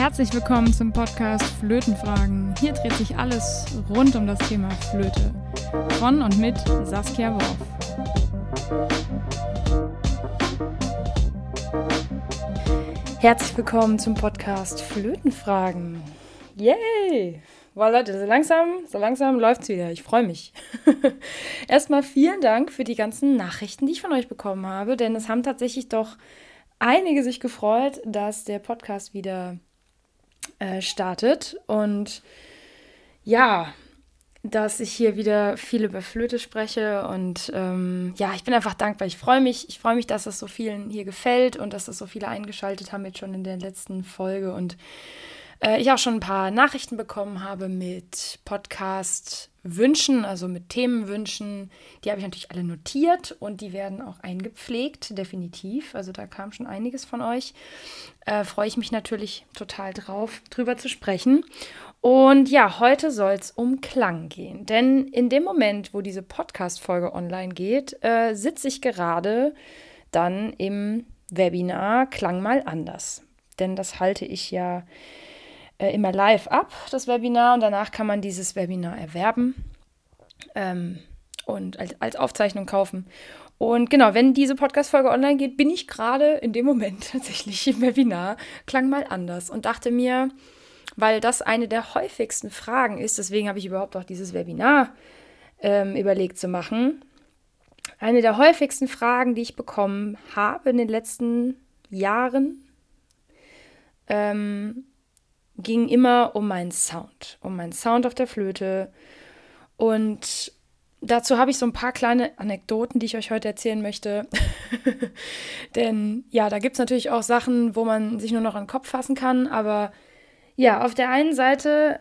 Herzlich willkommen zum Podcast Flötenfragen. Hier dreht sich alles rund um das Thema Flöte. Von und mit Saskia Worf. Herzlich willkommen zum Podcast Flötenfragen. Yay! Boah, Leute, so langsam, so langsam läuft's wieder. Ich freue mich. Erstmal vielen Dank für die ganzen Nachrichten, die ich von euch bekommen habe, denn es haben tatsächlich doch einige sich gefreut, dass der Podcast wieder äh, startet. Und ja, dass ich hier wieder viel über Flöte spreche. Und ähm, ja, ich bin einfach dankbar. Ich freue mich. Ich freue mich, dass das so vielen hier gefällt und dass das so viele eingeschaltet haben jetzt schon in der letzten Folge. Und äh, ich auch schon ein paar Nachrichten bekommen habe mit Podcast-Wünschen, also mit Themenwünschen. Die habe ich natürlich alle notiert und die werden auch eingepflegt, definitiv. Also da kam schon einiges von euch. Äh, Freue ich mich natürlich total drauf, drüber zu sprechen. Und ja, heute soll es um Klang gehen. Denn in dem Moment, wo diese Podcast-Folge online geht, äh, sitze ich gerade dann im Webinar Klang mal anders. Denn das halte ich ja äh, immer live ab, das Webinar, und danach kann man dieses Webinar erwerben ähm, und als, als Aufzeichnung kaufen. Und genau, wenn diese Podcast-Folge online geht, bin ich gerade in dem Moment tatsächlich im Webinar, klang mal anders und dachte mir, weil das eine der häufigsten Fragen ist, deswegen habe ich überhaupt auch dieses Webinar ähm, überlegt zu machen. Eine der häufigsten Fragen, die ich bekommen habe in den letzten Jahren, ähm, ging immer um meinen Sound, um meinen Sound auf der Flöte. Und dazu habe ich so ein paar kleine Anekdoten, die ich euch heute erzählen möchte. Denn ja, da gibt es natürlich auch Sachen, wo man sich nur noch an den Kopf fassen kann. Aber ja, auf der einen Seite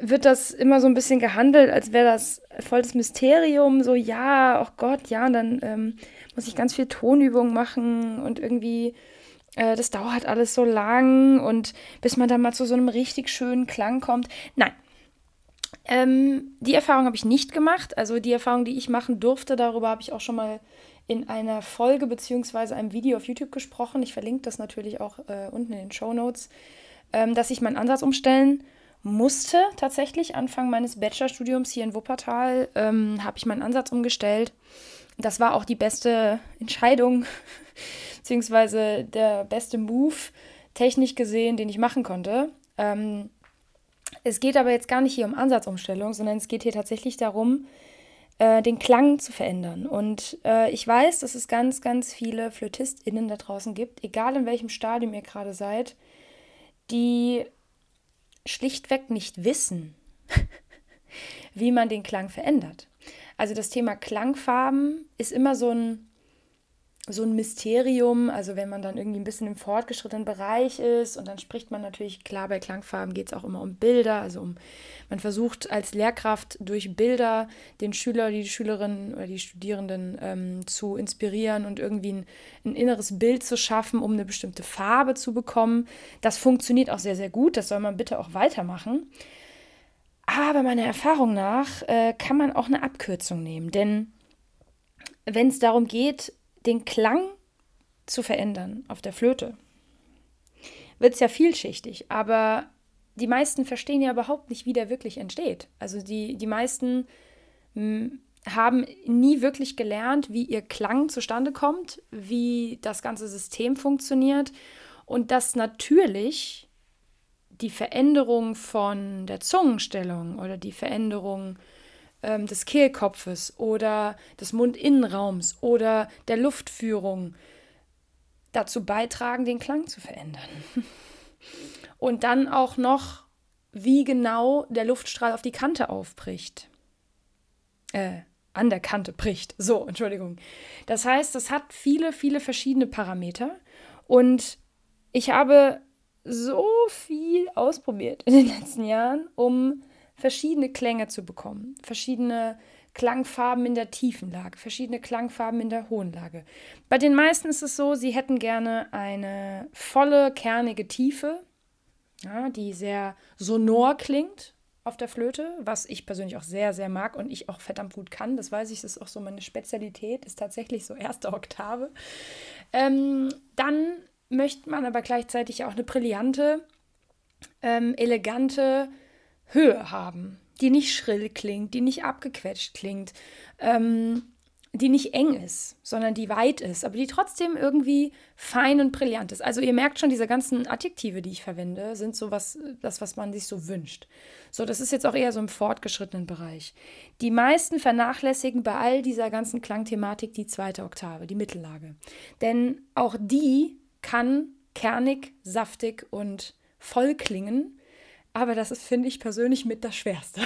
wird das immer so ein bisschen gehandelt, als wäre das voll das Mysterium. So, ja, oh Gott, ja, und dann ähm, muss ich ganz viel Tonübung machen und irgendwie äh, das dauert alles so lang und bis man dann mal zu so einem richtig schönen Klang kommt. Nein. Ähm, die Erfahrung habe ich nicht gemacht. Also die Erfahrung, die ich machen durfte, darüber habe ich auch schon mal in einer Folge bzw. einem Video auf YouTube gesprochen. Ich verlinke das natürlich auch äh, unten in den Show Notes, ähm, dass ich meinen Ansatz umstellen musste. Tatsächlich Anfang meines Bachelorstudiums hier in Wuppertal ähm, habe ich meinen Ansatz umgestellt. Das war auch die beste Entscheidung beziehungsweise der beste Move, technisch gesehen, den ich machen konnte. Ähm, es geht aber jetzt gar nicht hier um Ansatzumstellung, sondern es geht hier tatsächlich darum, äh, den Klang zu verändern. Und äh, ich weiß, dass es ganz, ganz viele FlötistInnen da draußen gibt, egal in welchem Stadium ihr gerade seid, die schlichtweg nicht wissen, wie man den Klang verändert. Also das Thema Klangfarben ist immer so ein so ein Mysterium, also wenn man dann irgendwie ein bisschen im fortgeschrittenen Bereich ist und dann spricht man natürlich, klar, bei Klangfarben geht es auch immer um Bilder, also um, man versucht als Lehrkraft durch Bilder den Schüler, die Schülerinnen oder die Studierenden ähm, zu inspirieren und irgendwie ein, ein, inneres Bild zu schaffen, um eine bestimmte Farbe zu bekommen. Das funktioniert auch sehr, sehr gut, das soll man bitte auch weitermachen. Aber meiner Erfahrung nach äh, kann man auch eine Abkürzung nehmen, denn wenn es darum geht, den Klang zu verändern auf der Flöte, wird es ja vielschichtig, aber die meisten verstehen ja überhaupt nicht, wie der wirklich entsteht. Also die, die meisten mh, hm, haben nie wirklich gelernt, wie ihr Klang zustande kommt, wie das ganze System funktioniert und dass natürlich die Veränderung von der Zungenstellung oder die Veränderung ähm, des Kehlkopfes oder des Mundinnenraums oder der Luftführung dazu beitragen, den Klang zu verändern. Und dann auch noch, wie genau der Luftstrahl auf die Kante aufbricht. Äh, an der Kante bricht. So, Entschuldigung. Das heißt, das hat viele, viele verschiedene Parameter. Und ich habe so viel ausprobiert in den letzten Jahren, um verschiedene Klänge zu bekommen, verschiedene Klangfarben in der tiefen Lage, verschiedene Klangfarben in der hohen Lage. Bei den meisten ist es so, sie hätten gerne eine volle, kernige Tiefe, ja, die sehr sonor klingt auf der Flöte, was ich persönlich auch sehr, sehr mag und ich auch verdammt gut kann. Das weiß ich, das ist auch so meine Spezialität, ist tatsächlich so erste Oktave. Ähm, dann möchte man aber gleichzeitig auch eine brillante, ähm, elegante Höhe haben, die nicht schrill klingt, die nicht abgequetscht klingt, ähm, die nicht eng ist, sondern die weit ist, aber die trotzdem irgendwie fein und brillant ist. Also ihr merkt schon, diese ganzen Adjektive, die ich verwende, sind so was, das, was man sich so wünscht. So, das ist jetzt auch eher so im fortgeschrittenen Bereich. Die meisten vernachlässigen bei all dieser ganzen Klangthematik die zweite Oktave, die Mittellage. Denn auch die kann kernig, saftig und voll klingen aber das ist, finde ich, persönlich mit das Schwerste.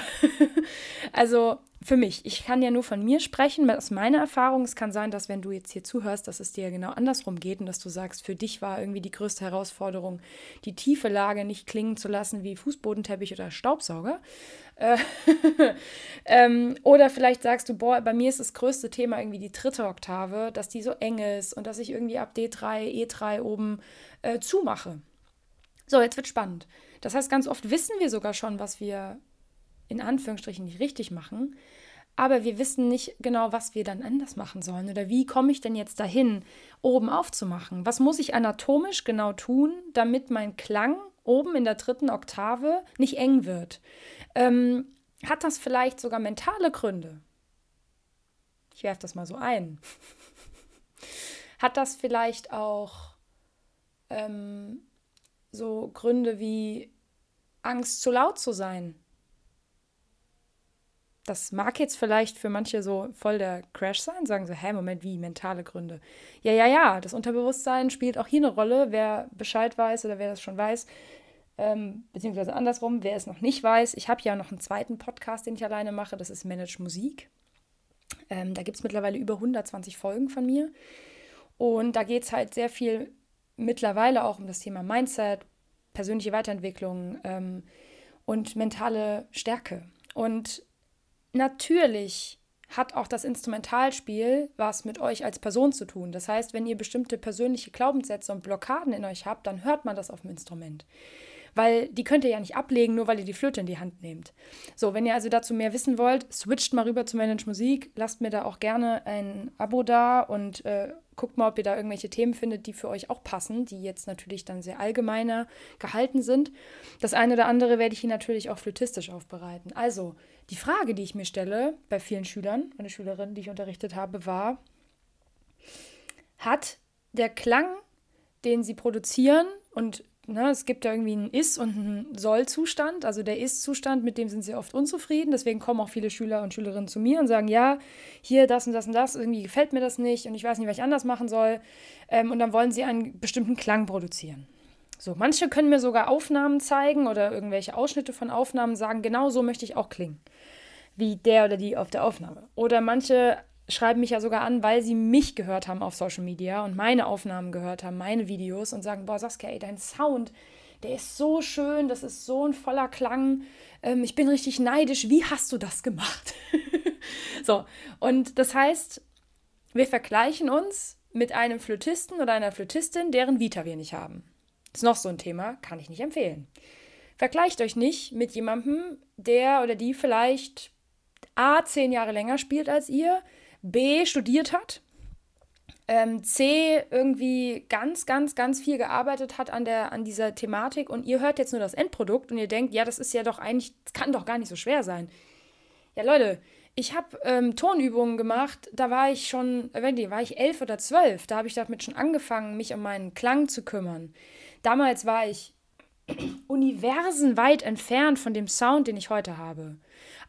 also für mich, ich kann ja nur von mir sprechen, aus meiner Erfahrung. Es kann sein, dass wenn du jetzt hier zuhörst, dass es dir genau andersrum geht und dass du sagst, für dich war irgendwie die größte Herausforderung, die tiefe Lage nicht klingen zu lassen wie Fußbodenteppich oder Staubsauger. Äh, ähm, oder vielleicht sagst du, boah, bei mir ist das größte Thema irgendwie die dritte Oktave, dass die so eng ist und dass ich irgendwie ab D3, E3 oben äh, zumache. So, jetzt wird spannend. Das heißt, ganz oft wissen wir sogar schon, was wir in Anführungsstrichen nicht richtig machen, aber wir wissen nicht genau, was wir dann anders machen sollen oder wie komme ich denn jetzt dahin, oben aufzumachen? Was muss ich anatomisch genau tun, damit mein Klang oben in der dritten Oktave nicht eng wird? Ähm, hat das vielleicht sogar mentale Gründe? Ich werfe das mal so ein. hat das vielleicht auch ähm, so Gründe wie Angst, zu laut zu sein. Das mag jetzt vielleicht für manche so voll der Crash sein, sagen so, hä, Moment, wie, mentale Gründe. Ja, ja, ja, das Unterbewusstsein spielt auch hier eine Rolle. Wer Bescheid weiß oder wer das schon weiß, ähm, beziehungsweise andersrum, wer es noch nicht weiß, ich habe ja noch einen zweiten Podcast, den ich alleine mache, das ist Manage Musik. Ähm, da gibt es mittlerweile über 120 Folgen von mir. Und da geht es halt sehr viel mittlerweile auch um das Thema Mindset, persönliche Weiterentwicklung ähm, und mentale Stärke. Und natürlich hat auch das Instrumentalspiel was mit euch als Person zu tun. Das heißt, wenn ihr bestimmte persönliche Glaubenssätze und Blockaden in euch habt, dann hört man das auf dem Instrument weil die könnt ihr ja nicht ablegen, nur weil ihr die Flöte in die Hand nehmt. So, wenn ihr also dazu mehr wissen wollt, switcht mal rüber zu Manage Musik, lasst mir da auch gerne ein Abo da und äh, guckt mal, ob ihr da irgendwelche Themen findet, die für euch auch passen, die jetzt natürlich dann sehr allgemeiner gehalten sind. Das eine oder andere werde ich hier natürlich auch flötistisch aufbereiten. Also, die Frage, die ich mir stelle bei vielen Schülern, eine Schülerin, die ich unterrichtet habe, war, hat der Klang, den sie produzieren und Ne, es gibt ja irgendwie einen Ist- und einen Soll-Zustand. Also der Ist-Zustand, mit dem sind sie oft unzufrieden. Deswegen kommen auch viele Schüler und Schülerinnen zu mir und sagen, ja, hier das und das und das, irgendwie gefällt mir das nicht und ich weiß nicht, was ich anders machen soll. Ähm, und dann wollen sie einen bestimmten Klang produzieren. So, manche können mir sogar Aufnahmen zeigen oder irgendwelche Ausschnitte von Aufnahmen sagen, genau so möchte ich auch klingen. Wie der oder die auf der Aufnahme. Oder manche schreiben mich ja sogar an, weil sie mich gehört haben auf Social Media und meine Aufnahmen gehört haben, meine Videos und sagen, boah, Saskia, ey, dein Sound, der ist so schön, das ist so ein voller Klang. Ähm, ich bin richtig neidisch. Wie hast du das gemacht? so, und das heißt, wir vergleichen uns mit einem Flötisten oder einer Flötistin, deren Vita wir nicht haben. Ist noch so ein Thema, kann ich nicht empfehlen. Vergleicht euch nicht mit jemandem, der oder die vielleicht A, zehn Jahre länger spielt als ihr, B studiert hat, ähm, C irgendwie ganz, ganz, ganz viel gearbeitet hat an, der, an dieser Thematik und ihr hört jetzt nur das Endprodukt und ihr denkt, ja, das ist ja doch eigentlich, das kann doch gar nicht so schwer sein. Ja, Leute, ich habe ähm, Tonübungen gemacht, da war ich schon, wenn die, war ich elf oder zwölf, da habe ich damit schon angefangen, mich um meinen Klang zu kümmern. Damals war ich universenweit entfernt von dem Sound, den ich heute habe.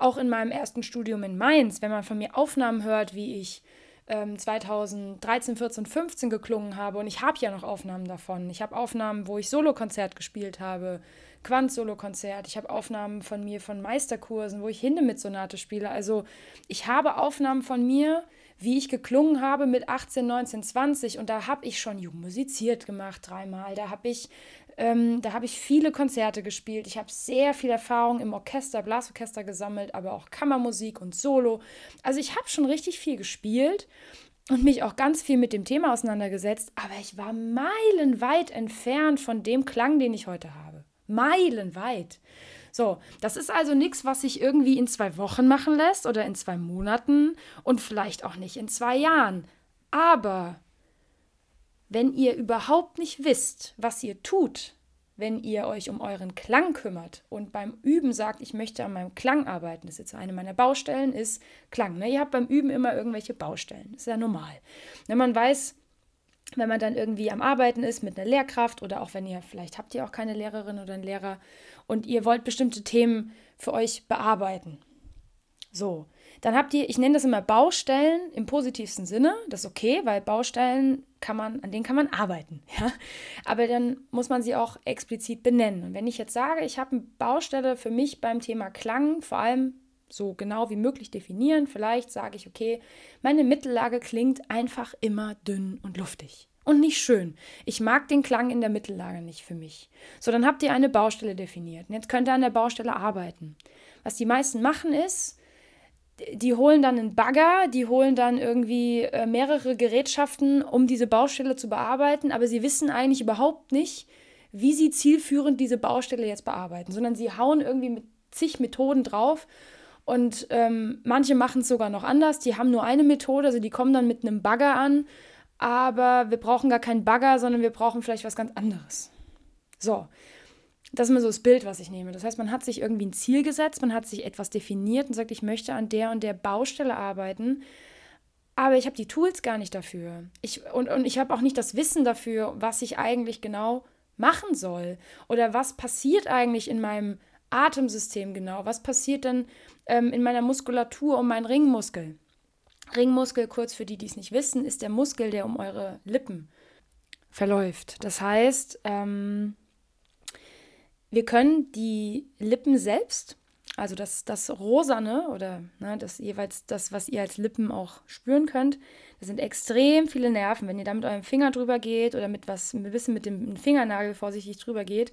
Auch in meinem ersten Studium in Mainz, wenn man von mir Aufnahmen hört, wie ich ähm, 2013, 14, 15 geklungen habe, und ich habe ja noch Aufnahmen davon. Ich habe Aufnahmen, wo ich Solokonzert gespielt habe, Quant-Solokonzert. Ich habe Aufnahmen von mir von Meisterkursen, wo ich Hinde mit Sonate spiele. Also ich habe Aufnahmen von mir, wie ich geklungen habe mit 18, 19, 20 und da habe ich schon jung musiziert gemacht dreimal. Da habe ich ähm, da habe ich viele Konzerte gespielt. Ich habe sehr viel Erfahrung im Orchester, Blasorchester gesammelt, aber auch Kammermusik und Solo. Also ich habe schon richtig viel gespielt und mich auch ganz viel mit dem Thema auseinandergesetzt, aber ich war meilenweit entfernt von dem Klang, den ich heute habe. Meilenweit. So, das ist also nichts, was sich irgendwie in zwei Wochen machen lässt oder in zwei Monaten und vielleicht auch nicht in zwei Jahren. Aber wenn ihr überhaupt nicht wisst, was ihr tut, wenn ihr euch um euren Klang kümmert und beim Üben sagt, ich möchte an meinem Klang arbeiten, das ist jetzt eine meiner Baustellen, ist Klang. Ne? Ihr habt beim Üben immer irgendwelche Baustellen, das ist ja normal. Wenn man weiß, wenn man dann irgendwie am Arbeiten ist mit einer Lehrkraft oder auch wenn ihr, vielleicht habt ihr auch keine Lehrerin oder einen Lehrer und ihr wollt bestimmte Themen für euch bearbeiten. So, dann habt ihr, ich nenne das immer Baustellen im positivsten Sinne. Das ist okay, weil Baustellen kann man, an denen kann man arbeiten. Ja? Aber dann muss man sie auch explizit benennen. Und wenn ich jetzt sage, ich habe eine Baustelle für mich beim Thema Klang, vor allem so genau wie möglich definieren, vielleicht sage ich, okay, meine Mittellage klingt einfach immer dünn und luftig. Und nicht schön. Ich mag den Klang in der Mittellage nicht für mich. So, dann habt ihr eine Baustelle definiert. Und jetzt könnt ihr an der Baustelle arbeiten. Was die meisten machen ist, die holen dann einen Bagger, die holen dann irgendwie äh, mehrere Gerätschaften, um diese Baustelle zu bearbeiten, aber sie wissen eigentlich überhaupt nicht, wie sie zielführend diese Baustelle jetzt bearbeiten, sondern sie hauen irgendwie mit zig Methoden drauf und ähm, manche machen es sogar noch anders, die haben nur eine Methode, also die kommen dann mit einem Bagger an, aber wir brauchen gar keinen Bagger, sondern wir brauchen vielleicht was ganz anderes. So, das ist immer so das Bild, was ich nehme. Das heißt, man hat sich irgendwie ein Ziel gesetzt, man hat sich etwas definiert und sagt, ich möchte an der und der Baustelle arbeiten, aber ich habe die Tools gar nicht dafür. Ich, und, und ich habe auch nicht das Wissen dafür, was ich eigentlich genau machen soll oder was passiert eigentlich in meinem Atemsystem genau. Was passiert denn ähm, in meiner Muskulatur um meinen Ringmuskel? Ringmuskel, kurz für die, die es nicht wissen, ist der Muskel, der um eure Lippen verläuft. Das heißt, ähm, wir können die Lippen selbst, also das, das Rosane oder ne, das jeweils das, was ihr als Lippen auch spüren könnt, das sind extrem viele Nerven. Wenn ihr da mit eurem Finger drüber geht oder mit was, ein bisschen mit dem Fingernagel vorsichtig drüber geht,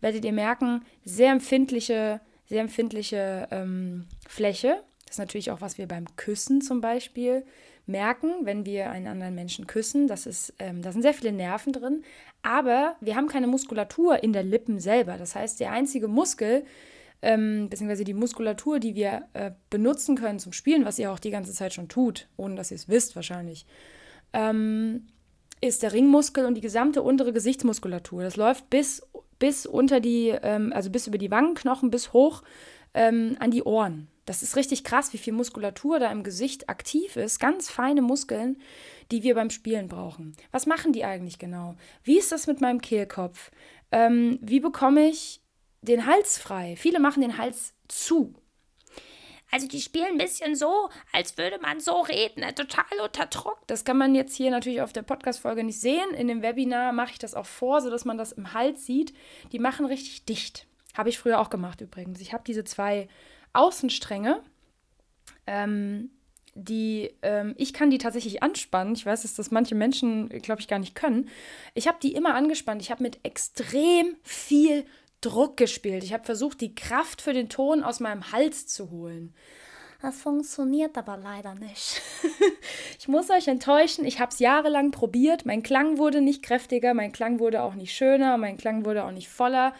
werdet ihr merken, sehr empfindliche, sehr empfindliche ähm, Fläche. Das ist natürlich auch, was wir beim Küssen zum Beispiel merken, wenn wir einen anderen Menschen küssen. Das ist, ähm, da sind sehr viele Nerven drin, aber wir haben keine Muskulatur in der Lippen selber. Das heißt, der einzige Muskel, ähm, beziehungsweise die Muskulatur, die wir äh, benutzen können zum Spielen, was ihr auch die ganze Zeit schon tut, ohne dass ihr es wisst wahrscheinlich, ähm, ist der Ringmuskel und die gesamte untere Gesichtsmuskulatur. Das läuft bis, bis unter die, ähm, also bis über die Wangenknochen, bis hoch ähm, an die Ohren. Das ist richtig krass, wie viel Muskulatur da im Gesicht aktiv ist. Ganz feine Muskeln, die wir beim Spielen brauchen. Was machen die eigentlich genau? Wie ist das mit meinem Kehlkopf? Ähm, wie bekomme ich den Hals frei? Viele machen den Hals zu. Also die spielen ein bisschen so, als würde man so reden, ne? total unter Druck. Das kann man jetzt hier natürlich auf der Podcast-Folge nicht sehen. In dem Webinar mache ich das auch vor, sodass man das im Hals sieht. Die machen richtig dicht. Habe ich früher auch gemacht übrigens. Ich habe diese zwei Außenstränge, ähm, die, ähm, ich kann die tatsächlich anspannen. Ich weiß, dass das manche Menschen, glaube ich, gar nicht können. Ich habe die immer angespannt. Ich habe mit extrem viel Druck gespielt. Ich habe versucht, die Kraft für den Ton aus meinem Hals zu holen. Das funktioniert aber leider nicht. ich muss euch enttäuschen, ich habe es jahrelang probiert. Mein Klang wurde nicht kräftiger, mein Klang wurde auch nicht schöner, mein Klang wurde auch nicht voller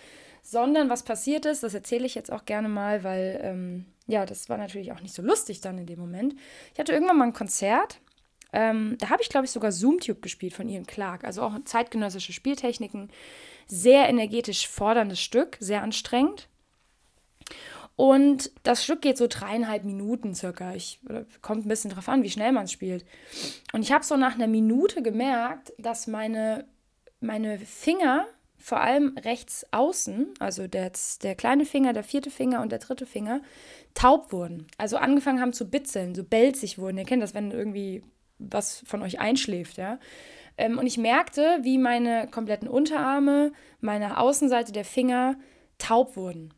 sondern was passiert ist, das erzähle ich jetzt auch gerne mal, weil ähm, ja, das war natürlich auch nicht so lustig dann in dem Moment. Ich hatte irgendwann mal ein Konzert, ähm, da habe ich, glaube ich, sogar Zoomtube gespielt von Ian Clark, also auch zeitgenössische Spieltechniken. Sehr energetisch forderndes Stück, sehr anstrengend. Und das Stück geht so dreieinhalb Minuten circa. Ich, kommt ein bisschen drauf an, wie schnell man es spielt. Und ich habe so nach einer Minute gemerkt, dass meine, meine Finger vor allem rechts außen, also der, der kleine Finger, der vierte Finger und der dritte Finger, taub wurden. Also angefangen haben zu bitzeln, so belzig wurden. Ihr kennt das, wenn irgendwie was von euch einschläft, ja. Ähm, und ich merkte, wie meine kompletten Unterarme, meine Außenseite der Finger taub wurden.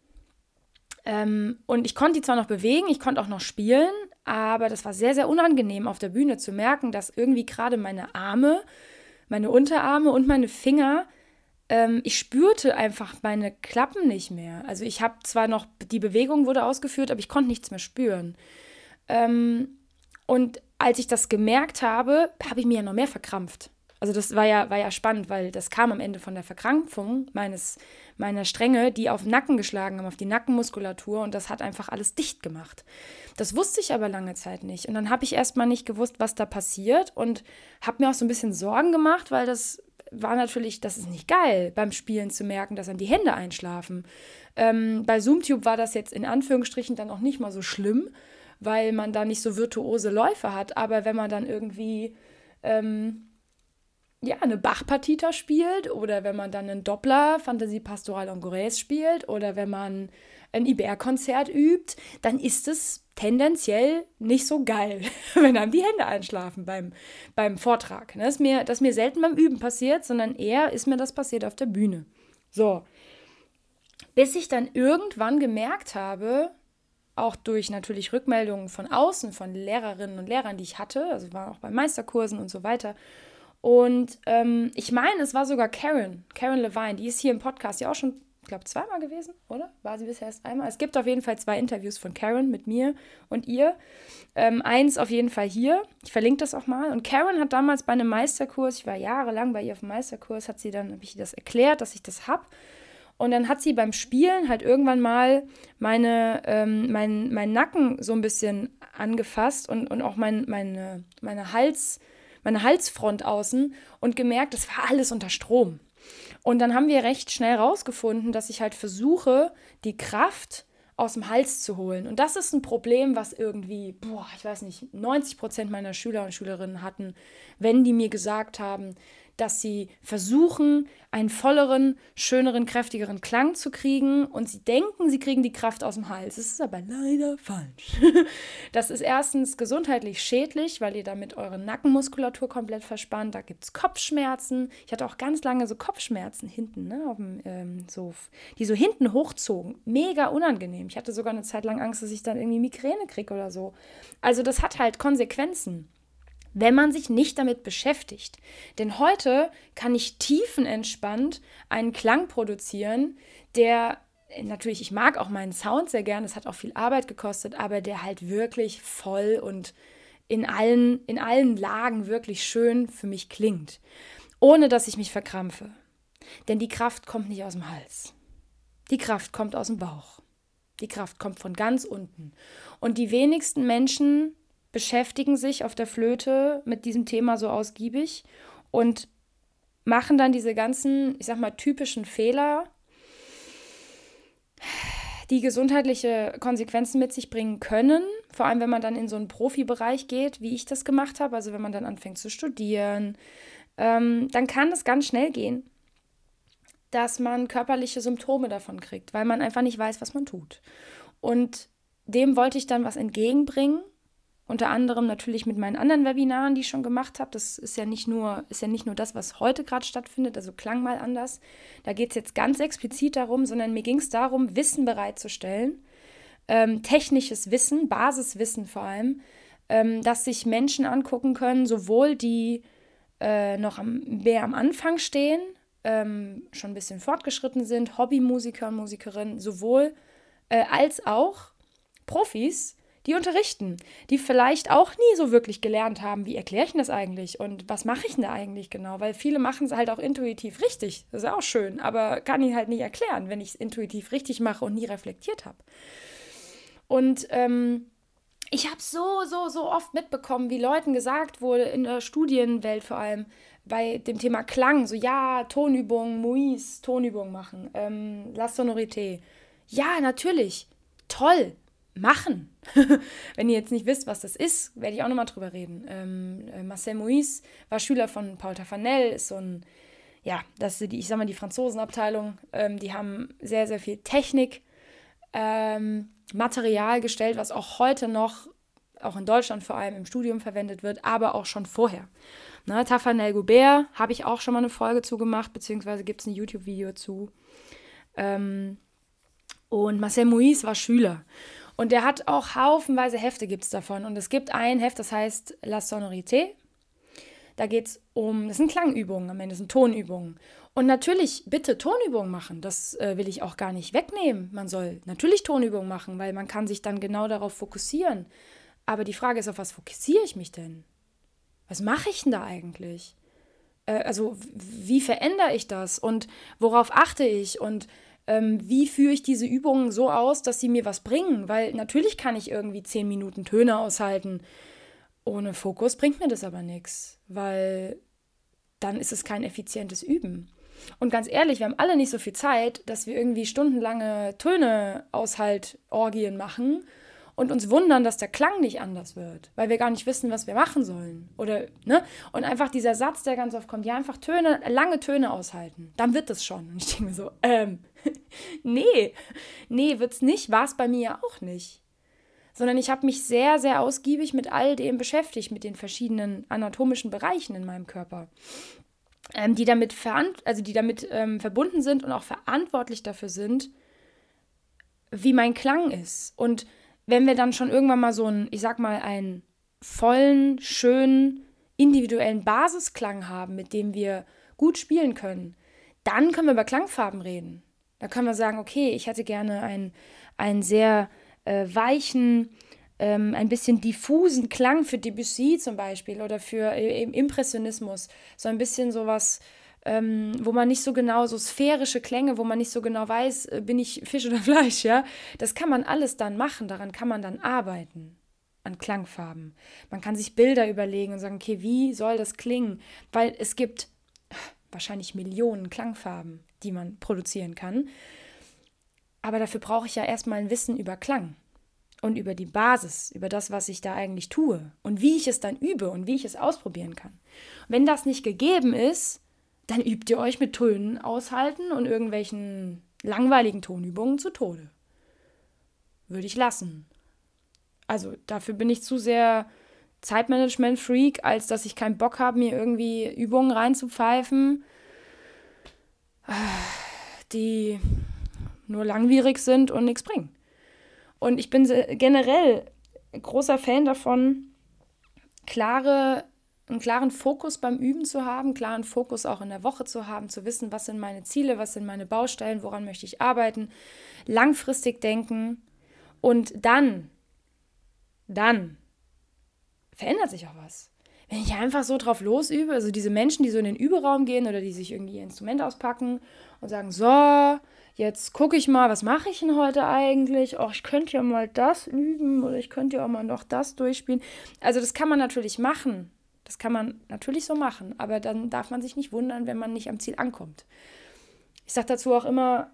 Ähm, und ich konnte die zwar noch bewegen, ich konnte auch noch spielen, aber das war sehr, sehr unangenehm auf der Bühne zu merken, dass irgendwie gerade meine Arme, meine Unterarme und meine Finger ähm, ich spürte einfach meine Klappen nicht mehr. Also ich habe zwar noch, die Bewegung wurde ausgeführt, aber ich konnte nichts mehr spüren. Ähm, und als ich das gemerkt habe, habe ich mir ja noch mehr verkrampft. Also das war ja, war ja spannend, weil das kam am Ende von der Verkrampfung meines, meiner Stränge, die auf den Nacken geschlagen haben, auf die Nackenmuskulatur und das hat einfach alles dicht gemacht. Das wusste ich aber lange Zeit nicht. Und dann habe ich erstmal nicht gewusst, was da passiert und habe mir auch so ein bisschen Sorgen gemacht, weil das war natürlich, das ist nicht geil, beim Spielen zu merken, dass dann die Hände einschlafen. Ähm, bei Zoomtube war das jetzt in Anführungsstrichen dann auch nicht mal so schlimm, weil man da nicht so virtuose Läufe hat. Aber wenn man dann irgendwie ähm, ja, eine Bach-Partita spielt oder wenn man dann einen Doppler Fantasie Pastoral Angorés spielt oder wenn man ein IBR-Konzert übt, dann ist es tendenziell nicht so geil, wenn einem die Hände einschlafen beim, beim Vortrag. Das ist, mir, das ist mir selten beim Üben passiert, sondern eher ist mir das passiert auf der Bühne. So, bis ich dann irgendwann gemerkt habe, auch durch natürlich Rückmeldungen von außen, von Lehrerinnen und Lehrern, die ich hatte, also war auch bei Meisterkursen und so weiter. Und ähm, ich meine, es war sogar Karen, Karen Levine, die ist hier im Podcast ja auch schon glaube, zweimal gewesen, oder? War sie bisher erst einmal? Es gibt auf jeden Fall zwei Interviews von Karen mit mir und ihr. Ähm, eins auf jeden Fall hier. Ich verlinke das auch mal. Und Karen hat damals bei einem Meisterkurs, ich war jahrelang bei ihr auf dem Meisterkurs, hat sie dann, habe ich das erklärt, dass ich das habe. Und dann hat sie beim Spielen halt irgendwann mal meine, ähm, mein, mein Nacken so ein bisschen angefasst und, und auch mein, meine, meine, Hals, meine Halsfront außen und gemerkt, das war alles unter Strom. Und dann haben wir recht schnell rausgefunden, dass ich halt versuche, die Kraft aus dem Hals zu holen. Und das ist ein Problem, was irgendwie, boah, ich weiß nicht, 90 Prozent meiner Schüler und Schülerinnen hatten, wenn die mir gesagt haben, dass sie versuchen, einen volleren, schöneren, kräftigeren Klang zu kriegen und sie denken, sie kriegen die Kraft aus dem Hals. Das ist aber leider falsch. Das ist erstens gesundheitlich schädlich, weil ihr damit eure Nackenmuskulatur komplett verspannt. Da gibt es Kopfschmerzen. Ich hatte auch ganz lange so Kopfschmerzen hinten, ne, auf dem, ähm, so, die so hinten hochzogen. Mega unangenehm. Ich hatte sogar eine Zeit lang Angst, dass ich dann irgendwie Migräne kriege oder so. Also das hat halt Konsequenzen wenn man sich nicht damit beschäftigt. Denn heute kann ich tiefenentspannt einen Klang produzieren, der natürlich, ich mag auch meinen Sound sehr gern, es hat auch viel Arbeit gekostet, aber der halt wirklich voll und in allen, in allen Lagen wirklich schön für mich klingt, ohne dass ich mich verkrampfe. Denn die Kraft kommt nicht aus dem Hals. Die Kraft kommt aus dem Bauch. Die Kraft kommt von ganz unten. Und die wenigsten Menschen beschäftigen sich auf der Flöte mit diesem Thema so ausgiebig und machen dann diese ganzen, ich sag mal, typischen Fehler, die gesundheitliche Konsequenzen mit sich bringen können. Vor allem, wenn man dann in so einen Profibereich geht, wie ich das gemacht habe, also wenn man dann anfängt zu studieren, ähm, dann kann es ganz schnell gehen, dass man körperliche Symptome davon kriegt, weil man einfach nicht weiß, was man tut. Und dem wollte ich dann was entgegenbringen unter anderem natürlich mit meinen anderen Webinaren, die ich schon gemacht habe. Das ist ja nicht nur, ist ja nicht nur das, was heute gerade stattfindet, also klang mal anders. Da geht es jetzt ganz explizit darum, sondern mir ging es darum, Wissen bereitzustellen, ähm, technisches Wissen, Basiswissen vor allem, ähm, dass sich Menschen angucken können, sowohl die äh, noch am, mehr am Anfang stehen, ähm, schon ein bisschen fortgeschritten sind, Hobbymusiker und Musikerinnen, sowohl äh, als auch Profis, die unterrichten, die vielleicht auch nie so wirklich gelernt haben, wie erkläre ich denn das eigentlich und was mache ich denn da eigentlich genau, weil viele machen es halt auch intuitiv richtig, das ist auch schön, aber kann ich halt nicht erklären, wenn ich es intuitiv richtig mache und nie reflektiert habe. Und ähm, ich habe so, so, so oft mitbekommen, wie Leuten gesagt wurde, in der Studienwelt vor allem, bei dem Thema Klang, so ja, Tonübungen, Mois, Tonübungen machen, ähm, La Sonorité. Ja, natürlich, toll, machen. Wenn ihr jetzt nicht wisst, was das ist, werde ich auch nochmal drüber reden. Ähm, äh, Marcel Moïse war Schüler von Paul Tafanel, ist so ein, ja, das ist die, ich sag mal, die Franzosenabteilung. Ähm, die haben sehr, sehr viel Technik, ähm, Material gestellt, was auch heute noch, auch in Deutschland vor allem im Studium verwendet wird, aber auch schon vorher. Ne, Tafanel Goubert habe ich auch schon mal eine Folge zu gemacht, beziehungsweise gibt es ein YouTube-Video zu. Ähm, und Marcel Moïse war Schüler. Und der hat auch haufenweise Hefte gibt es davon. Und es gibt ein Heft, das heißt La Sonorité. Da geht es um, das sind Klangübungen am Ende, das sind Tonübungen. Und natürlich bitte Tonübungen machen. Das äh, will ich auch gar nicht wegnehmen. Man soll natürlich Tonübungen machen, weil man kann sich dann genau darauf fokussieren. Aber die Frage ist, auf was fokussiere ich mich denn? Was mache ich denn da eigentlich? Äh, also wie verändere ich das? Und worauf achte ich? Und ähm, wie führe ich diese Übungen so aus, dass sie mir was bringen? Weil natürlich kann ich irgendwie zehn Minuten Töne aushalten. Ohne Fokus bringt mir das aber nichts, weil dann ist es kein effizientes Üben. Und ganz ehrlich, wir haben alle nicht so viel Zeit, dass wir irgendwie stundenlange Töne aushalt Orgien machen und uns wundern, dass der Klang nicht anders wird, weil wir gar nicht wissen, was wir machen sollen. Oder, ne? Und einfach dieser Satz, der ganz oft kommt, ja, einfach Töne, lange Töne aushalten, dann wird es schon. Und ich denke mir so, ähm, nee, nee, wird's nicht, war es bei mir ja auch nicht. Sondern ich habe mich sehr, sehr ausgiebig mit all dem beschäftigt, mit den verschiedenen anatomischen Bereichen in meinem Körper ähm, die damit, also die damit ähm, verbunden sind und auch verantwortlich dafür sind, wie mein Klang ist. Und wenn wir dann schon irgendwann mal so einen, ich sag mal, einen vollen, schönen, individuellen Basisklang haben, mit dem wir gut spielen können, dann können wir über Klangfarben reden. Da können wir sagen, okay, ich hätte gerne einen, einen sehr äh, weichen, ähm, ein bisschen diffusen Klang für Debussy zum Beispiel oder für äh, Impressionismus. So ein bisschen sowas, ähm, wo man nicht so genau, so sphärische Klänge, wo man nicht so genau weiß, äh, bin ich Fisch oder Fleisch, ja. Das kann man alles dann machen, daran kann man dann arbeiten an Klangfarben. Man kann sich Bilder überlegen und sagen, okay, wie soll das klingen? Weil es gibt wahrscheinlich Millionen Klangfarben, die man produzieren kann. Aber dafür brauche ich ja erstmal ein Wissen über Klang und über die Basis, über das, was ich da eigentlich tue und wie ich es dann übe und wie ich es ausprobieren kann. Wenn das nicht gegeben ist, dann übt ihr euch mit Tönen aushalten und irgendwelchen langweiligen Tonübungen zu Tode. Würde ich lassen. Also dafür bin ich zu sehr Zeitmanagement-Freak, als dass ich keinen Bock habe, mir irgendwie Übungen reinzupfeifen, die nur langwierig sind und nichts bringen. Und ich bin generell großer Fan davon, klare, einen klaren Fokus beim Üben zu haben, klaren Fokus auch in der Woche zu haben, zu wissen, was sind meine Ziele, was sind meine Baustellen, woran möchte ich arbeiten, langfristig denken und dann, dann verändert sich auch was. Wenn ich einfach so drauf losübe, also diese Menschen, die so in den Überraum gehen oder die sich irgendwie ihr Instrument auspacken und sagen, so, jetzt gucke ich mal, was mache ich denn heute eigentlich? Oh, ich könnte ja mal das üben oder ich könnte ja auch mal noch das durchspielen. Also das kann man natürlich machen. Das kann man natürlich so machen, aber dann darf man sich nicht wundern, wenn man nicht am Ziel ankommt. Ich sage dazu auch immer,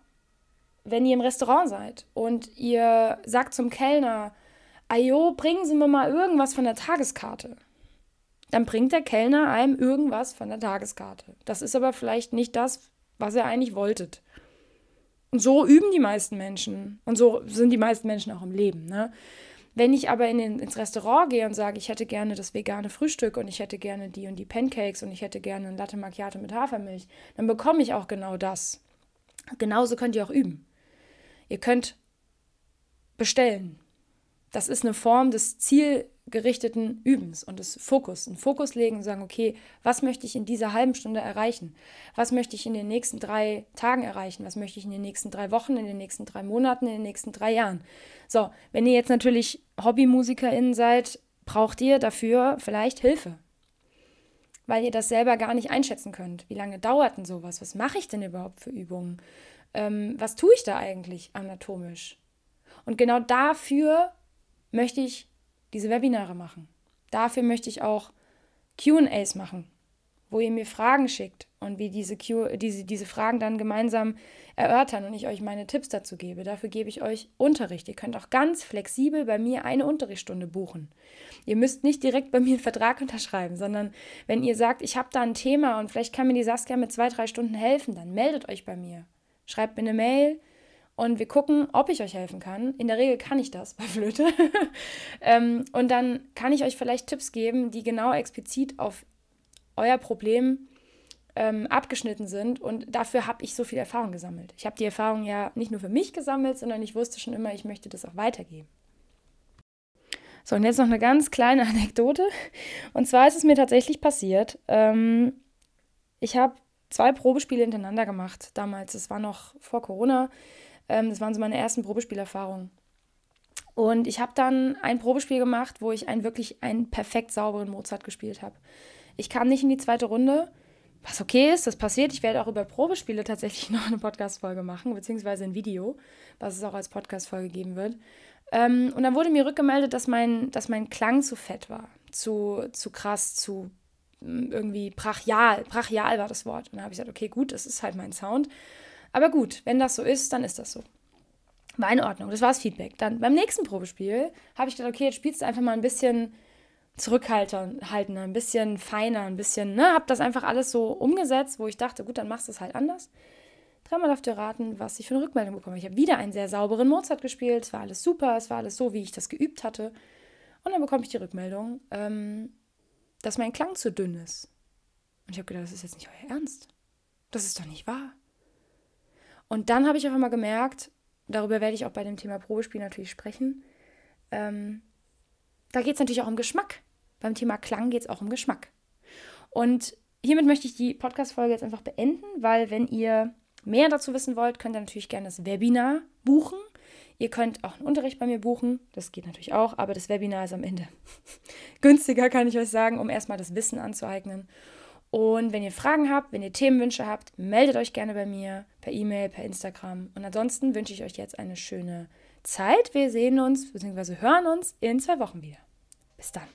wenn ihr im Restaurant seid und ihr sagt zum Kellner, Ajo, bringen Sie mir mal irgendwas von der Tageskarte. Dann bringt der Kellner einem irgendwas von der Tageskarte. Das ist aber vielleicht nicht das, was ihr eigentlich wolltet. Und so üben die meisten Menschen. Und so sind die meisten Menschen auch im Leben. Ne? Wenn ich aber in den, ins Restaurant gehe und sage, ich hätte gerne das vegane Frühstück und ich hätte gerne die und die Pancakes und ich hätte gerne ein Latte Macchiato mit Hafermilch, dann bekomme ich auch genau das. Genauso könnt ihr auch üben. Ihr könnt bestellen. Das ist eine Form des Ziel, gerichteten Übens und des Fokus. Einen Fokus legen und sagen, okay, was möchte ich in dieser halben Stunde erreichen? Was möchte ich in den nächsten drei Tagen erreichen? Was möchte ich in den nächsten drei Wochen, in den nächsten drei Monaten, in den nächsten drei Jahren? So, wenn ihr jetzt natürlich HobbymusikerInnen seid, braucht ihr dafür vielleicht Hilfe. Weil ihr das selber gar nicht einschätzen könnt. Wie lange dauert denn sowas? Was mache ich denn überhaupt für Übungen? Ähm, was tue ich da eigentlich anatomisch? Und genau dafür möchte ich diese Webinare machen. Dafür möchte ich auch QAs machen, wo ihr mir Fragen schickt und wir diese, Q diese, diese Fragen dann gemeinsam erörtern und ich euch meine Tipps dazu gebe. Dafür gebe ich euch Unterricht. Ihr könnt auch ganz flexibel bei mir eine Unterrichtsstunde buchen. Ihr müsst nicht direkt bei mir einen Vertrag unterschreiben, sondern wenn ihr sagt, ich habe da ein Thema und vielleicht kann mir die Saskia mit zwei, drei Stunden helfen, dann meldet euch bei mir. Schreibt mir eine Mail, und wir gucken, ob ich euch helfen kann. In der Regel kann ich das bei Flöte. ähm, und dann kann ich euch vielleicht Tipps geben, die genau explizit auf euer Problem ähm, abgeschnitten sind. Und dafür habe ich so viel Erfahrung gesammelt. Ich habe die Erfahrung ja nicht nur für mich gesammelt, sondern ich wusste schon immer, ich möchte das auch weitergeben. So, und jetzt noch eine ganz kleine Anekdote. Und zwar ist es mir tatsächlich passiert. Ähm, ich habe zwei Probespiele hintereinander gemacht damals. Es war noch vor Corona. Ähm, das waren so meine ersten Probespielerfahrungen. Und ich habe dann ein Probespiel gemacht, wo ich einen wirklich einen perfekt sauberen Mozart gespielt habe. Ich kam nicht in die zweite Runde, was okay ist, das passiert. Ich werde auch über Probespiele tatsächlich noch eine Podcast-Folge machen, beziehungsweise ein Video, was es auch als Podcast-Folge geben wird. Ähm, und dann wurde mir rückgemeldet, dass mein, dass mein Klang zu fett war, zu, zu krass, zu irgendwie brachial, brachial war das Wort. Und da habe ich gesagt, okay, gut, das ist halt mein Sound. Aber gut, wenn das so ist, dann ist das so. War in Ordnung, das war das Feedback. Dann beim nächsten Probespiel habe ich gedacht, okay, jetzt spielst du einfach mal ein bisschen zurückhaltender, ein bisschen feiner, ein bisschen, ne, habe das einfach alles so umgesetzt, wo ich dachte, gut, dann machst du es halt anders. Dreimal auf ihr raten, was ich für eine Rückmeldung bekomme. Ich habe wieder einen sehr sauberen Mozart gespielt, es war alles super, es war alles so, wie ich das geübt hatte. Und dann bekomme ich die Rückmeldung, ähm, dass mein Klang zu dünn ist. Und ich habe gedacht, das ist jetzt nicht euer Ernst. Das ist doch nicht wahr. Und dann habe ich auf einmal gemerkt, darüber werde ich auch bei dem Thema Probespiel natürlich sprechen, ähm, da geht es natürlich auch um Geschmack. Beim Thema Klang geht es auch um Geschmack. Und hiermit möchte ich die Podcast-Folge jetzt einfach beenden, weil wenn ihr mehr dazu wissen wollt, könnt ihr natürlich gerne das Webinar buchen. Ihr könnt auch einen Unterricht bei mir buchen, das geht natürlich auch, aber das Webinar ist am Ende günstiger, kann ich euch sagen, um erstmal das Wissen anzueignen. Und wenn ihr Fragen habt, wenn ihr Themenwünsche habt, meldet euch gerne bei mir per E-Mail, per Instagram. Und ansonsten wünsche ich euch jetzt eine schöne Zeit. Wir sehen uns bzw. hören uns in zwei Wochen wieder. Bis dann.